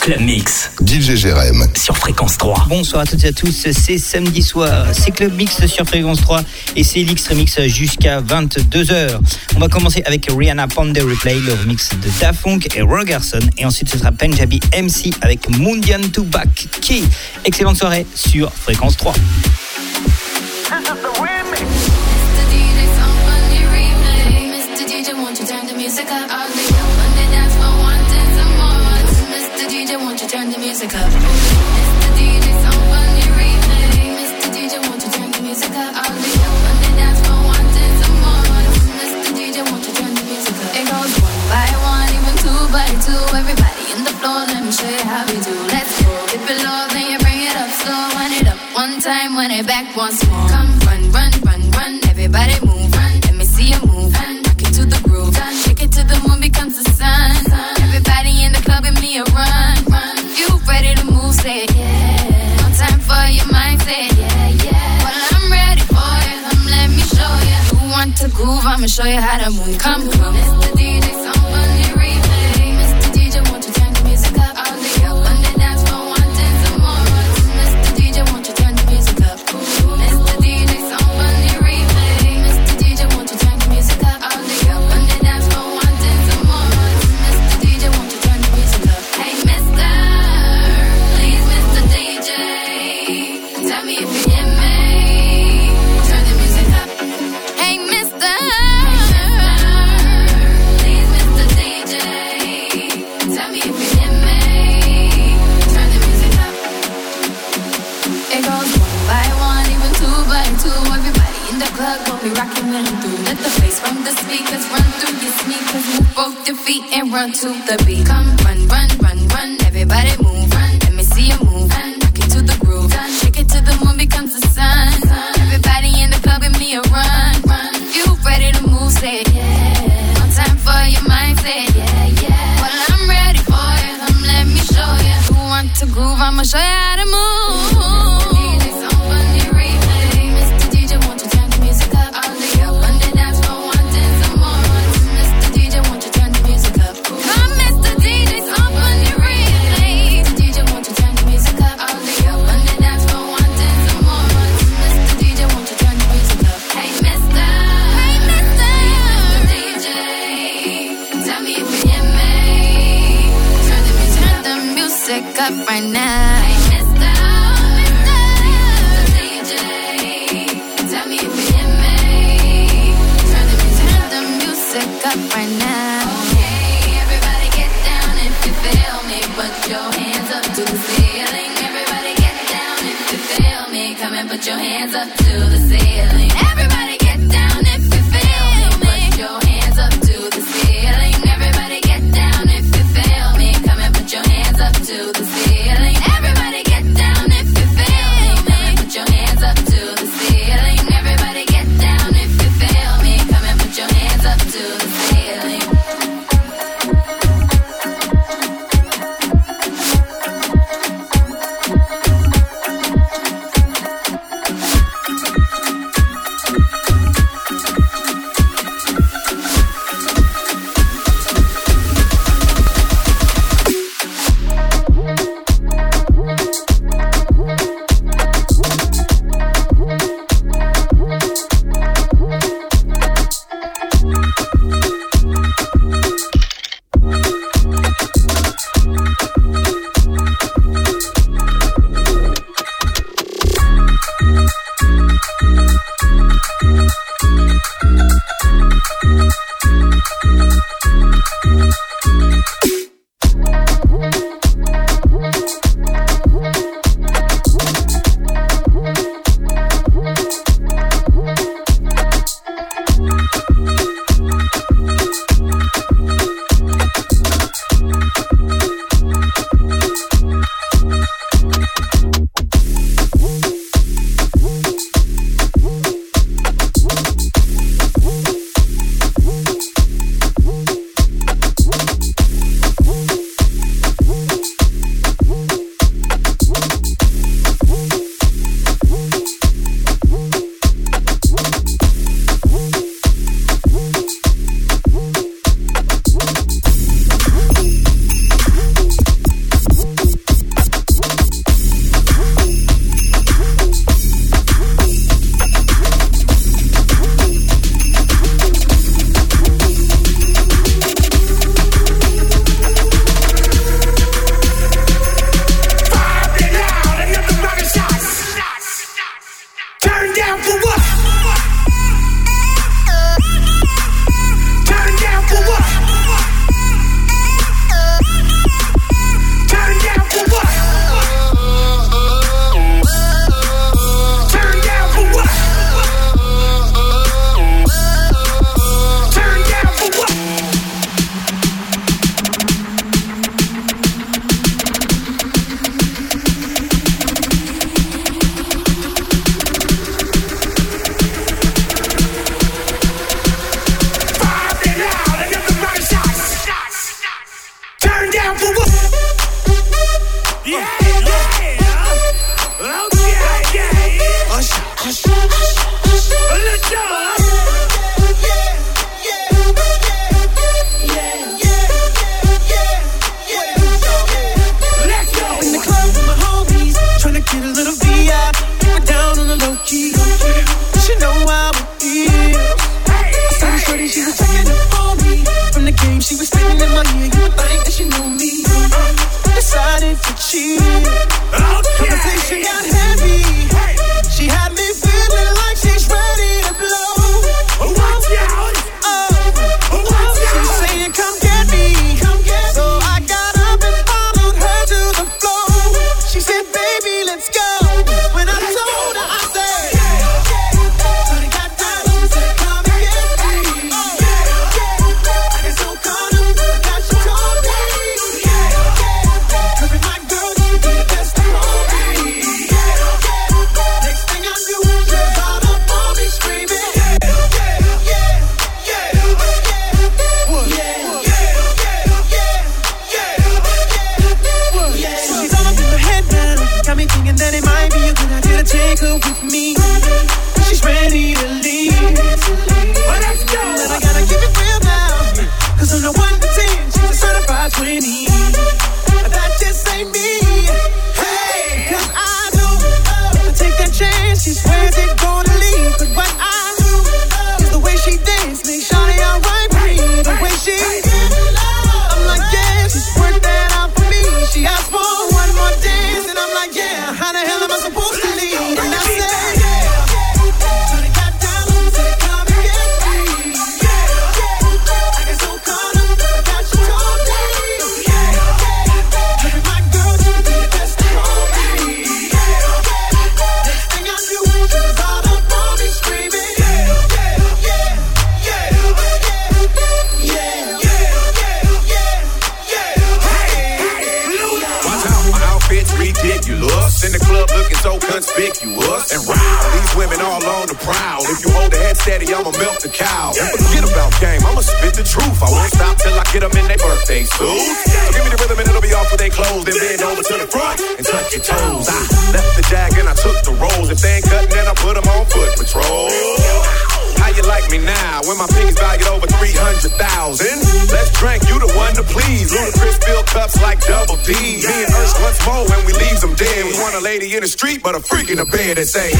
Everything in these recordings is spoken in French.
Club Mix. DJ Jérém. Sur Fréquence 3. Bonsoir à toutes et à tous. C'est samedi soir. C'est Club Mix sur Fréquence 3 et c'est l'X-Remix jusqu'à 22h. On va commencer avec Rihanna Ponder Replay, le remix de Dafunk et Rogerson. Et ensuite, ce sera Punjabi MC avec Mundian Back. Key. Excellente soirée sur Fréquence 3. groove, I'ma show you how to move. Come, come. the speakers, run through your sneakers, move both your feet and run to the beat. Come run, run, run, run, everybody move, run. Let me see you move, run. Rock it to the groove, run. Shake it till the moon becomes the sun. Everybody in the club, give me a run, run. You ready to move, say yeah. One time for your mind, yeah, yeah. Well I'm ready for it, come let me show you. Who want to groove? I'ma show you how to move. to the all on the prowl. If you hold the head steady, I'ma milk the cow. Forget about game, I'ma spit the truth. I won't stop till I get them in their birthday suit. So give me the rhythm and it'll be off with their clothes. Then bend over to the front and touch your toes. I left the jag and I took the rolls. If they ain't cutting, then I put them on foot patrol. How you like me now? When my pinkies valued over 300,000? Let's drink, you the one to please. Ludacris filled cups like double D. Me and Ursh once more when we leave them dead. We want a lady in the street, but a freak in the bed and say,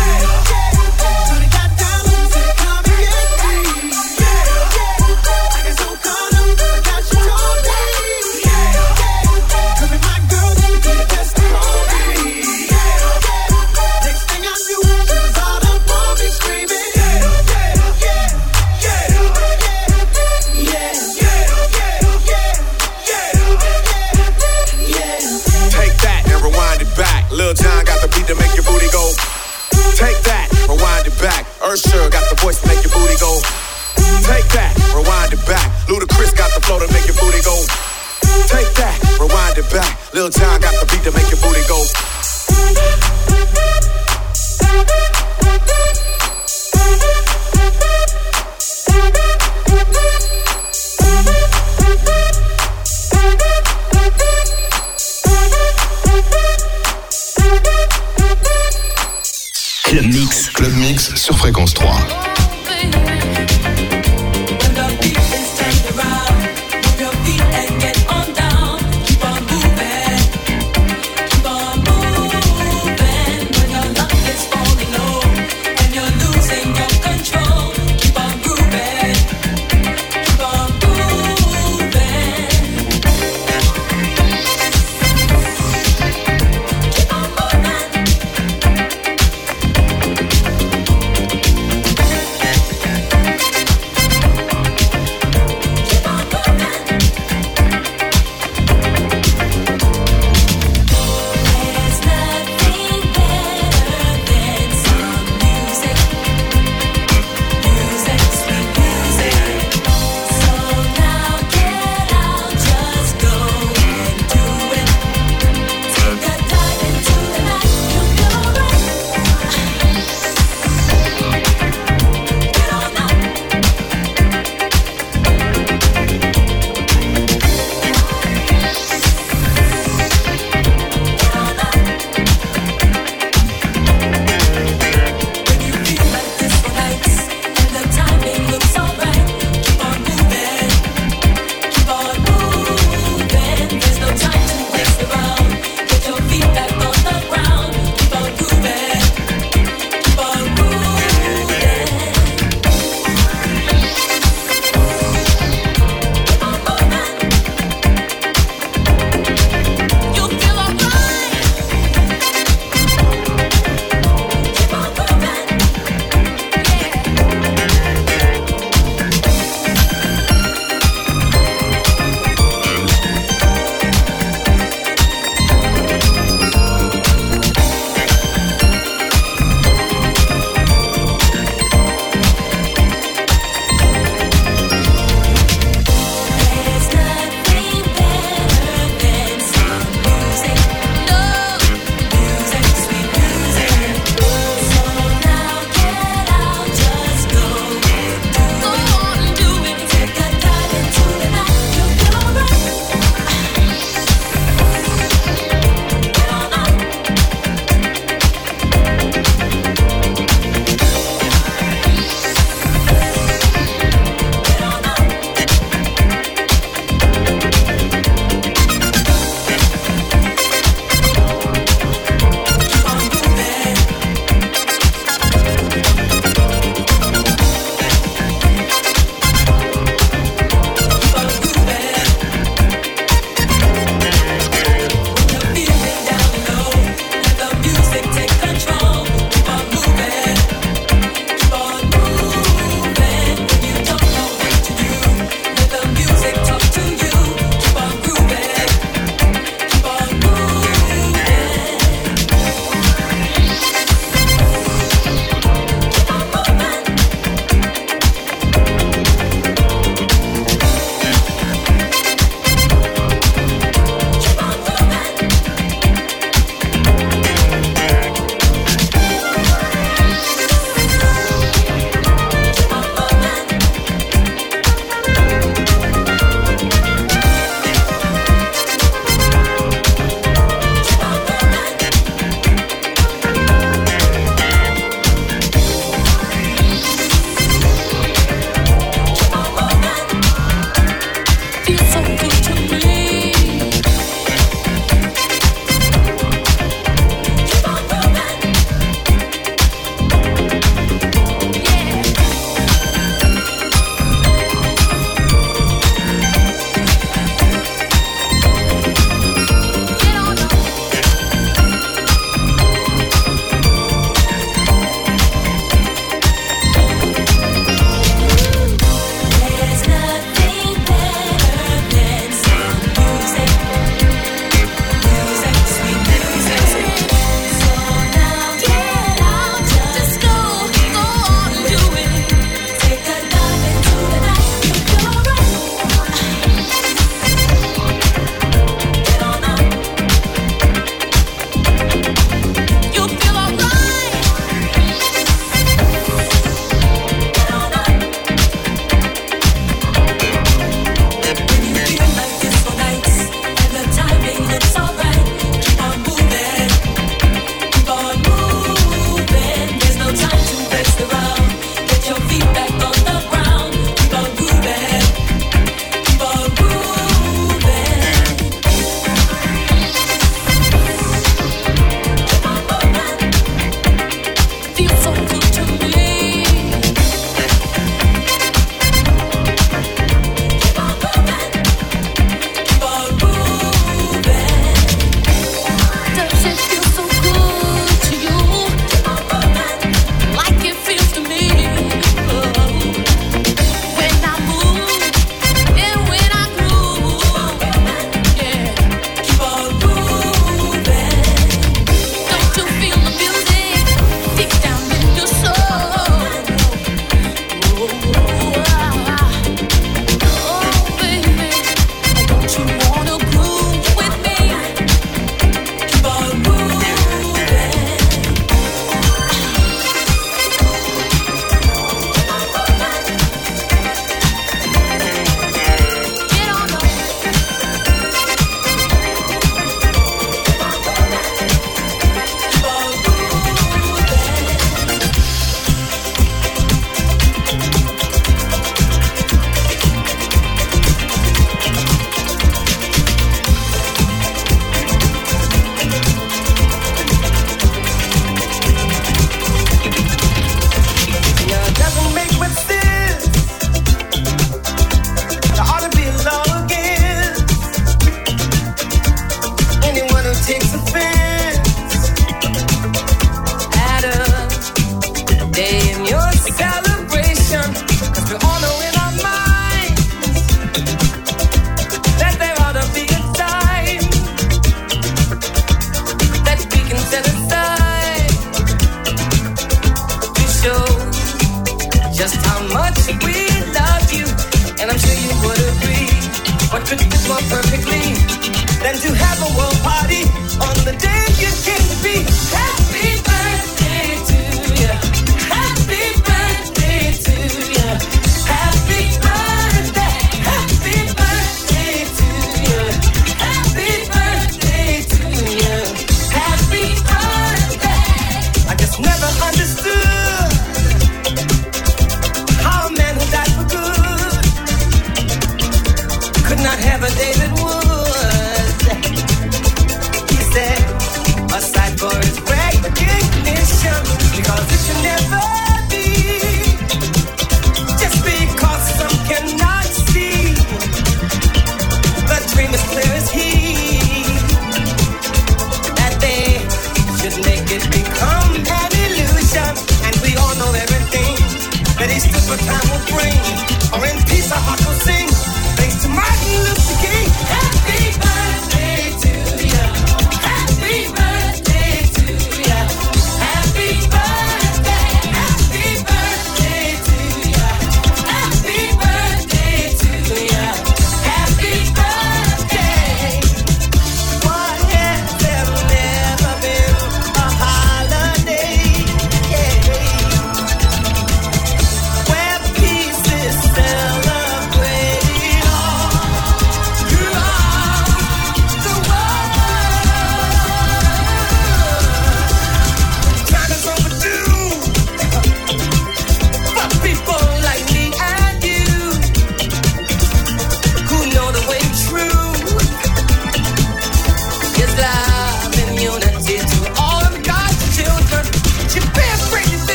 back. Little time got the beat to make your booty go.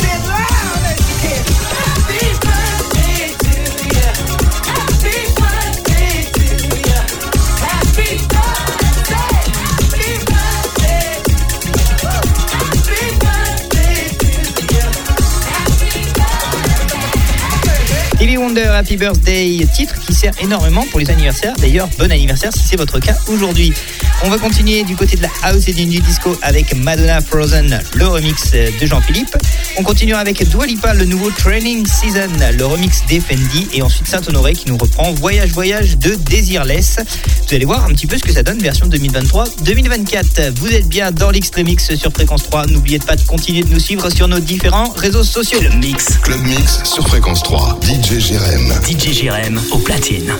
Said loud as you can, happy. Birthday, titre qui sert énormément pour les anniversaires. D'ailleurs, bon anniversaire si c'est votre cas aujourd'hui. On va continuer du côté de la house et du new disco avec Madonna Frozen, le remix de Jean-Philippe. On continuera avec Dua Lipa, le nouveau Training Season, le remix d'Effendi et ensuite Saint-Honoré qui nous reprend Voyage Voyage de Desireless. Vous allez voir un petit peu ce que ça donne version 2023-2024. Vous êtes bien dans l'Extremix sur Fréquence 3. N'oubliez pas de continuer de nous suivre sur nos différents réseaux sociaux. Club Mix. Club Mix sur Fréquence 3. DJ DJ Jérém au platine.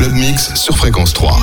Club Mix sur fréquence 3.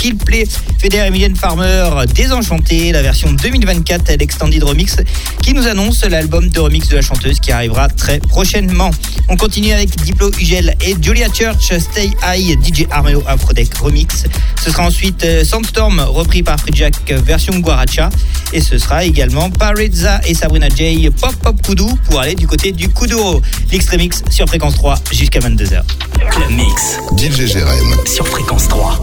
Qu'il plaît. Feder et Farmer, Désenchanté, la version 2024 l'Extended Remix qui nous annonce l'album de remix de la chanteuse qui arrivera très prochainement. On continue avec Diplo Ugel et Julia Church, Stay High, DJ Armeo Afrodeck Remix. Ce sera ensuite euh, Sandstorm, repris par Free Jack, version Guaracha. Et ce sera également Parizza et Sabrina J, Pop Pop Kudu pour aller du côté du Kuduro. L'Extremix sur fréquence 3 jusqu'à 22h. Club Mix DJ Jérém. sur fréquence 3.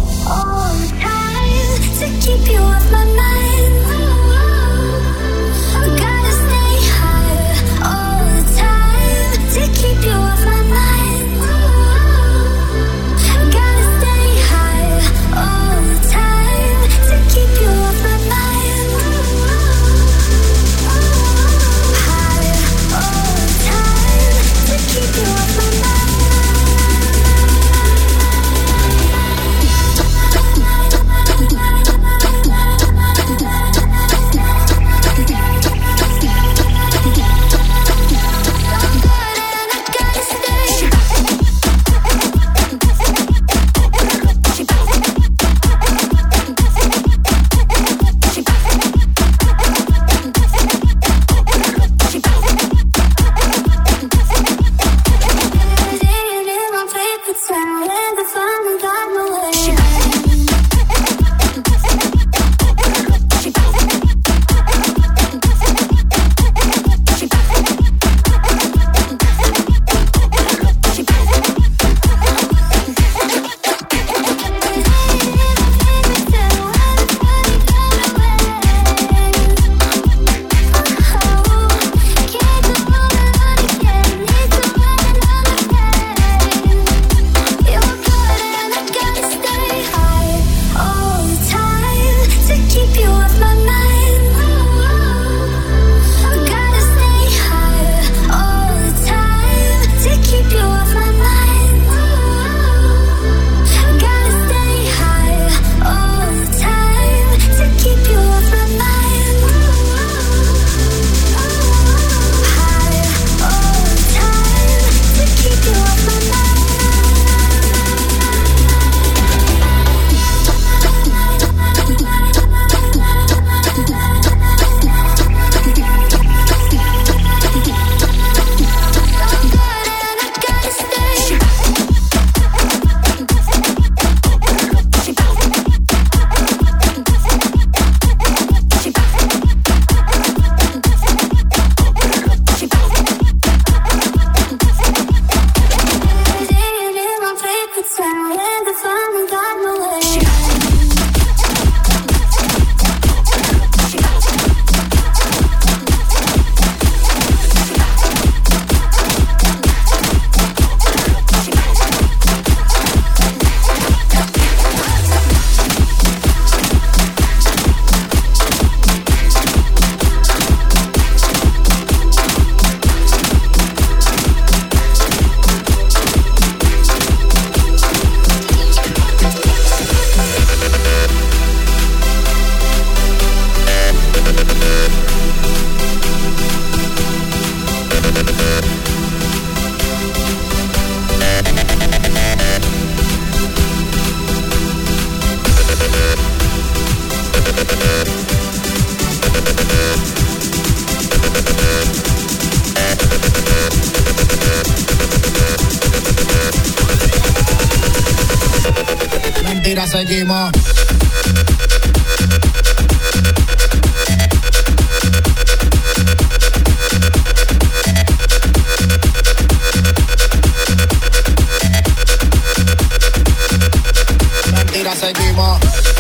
Seguimos.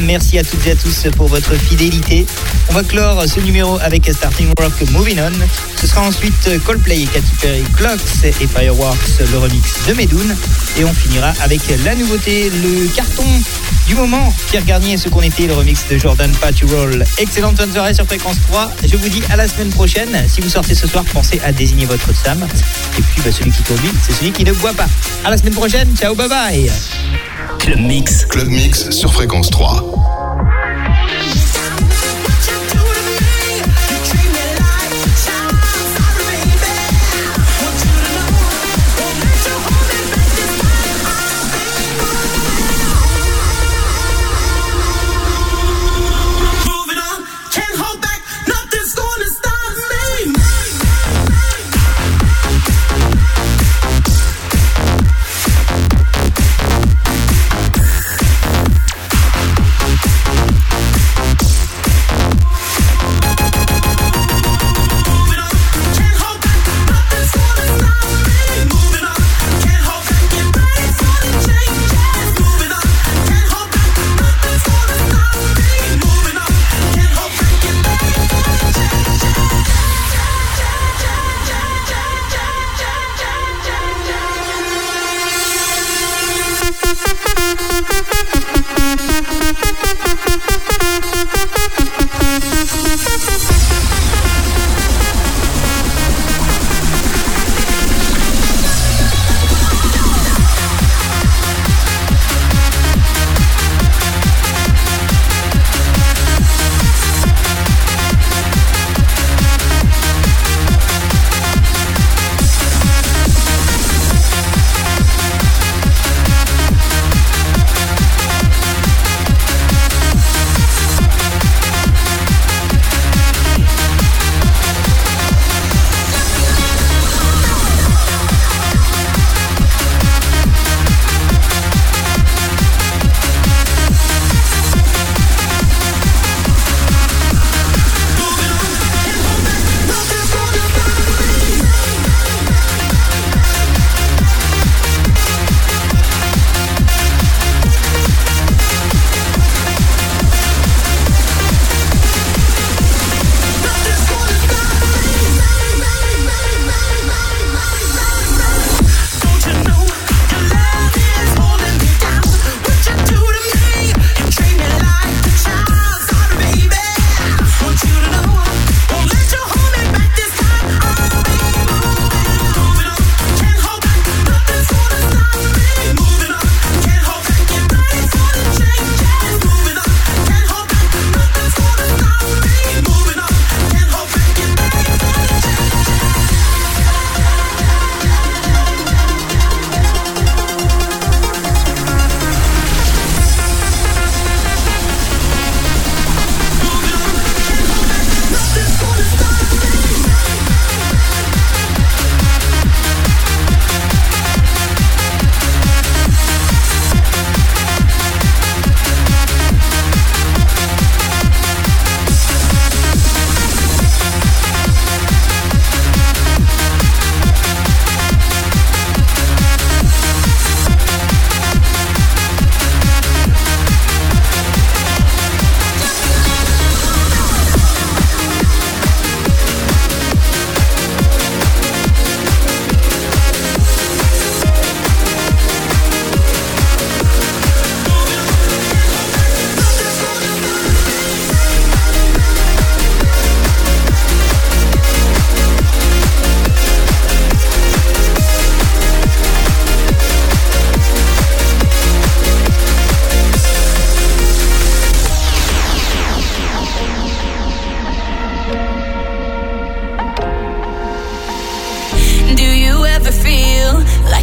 Merci à toutes et à tous pour votre fidélité. On va clore ce numéro avec Starting Rock Moving On. Ce sera ensuite Coldplay, Katy Perry, Clocks et Fireworks, le remix de Medoun. Et on finira avec la nouveauté, le carton du moment. Pierre Garnier, ce qu'on était, le remix de Jordan Paturol. Excellente bonne soirée sur Fréquence 3. Je vous dis à la semaine prochaine. Si vous sortez ce soir, pensez à désigner votre Sam. Et puis, bah, celui qui conduit, c'est celui qui ne boit pas. À la semaine prochaine. Ciao, bye bye. Club Mix. Club Mix sur Fréquence 3.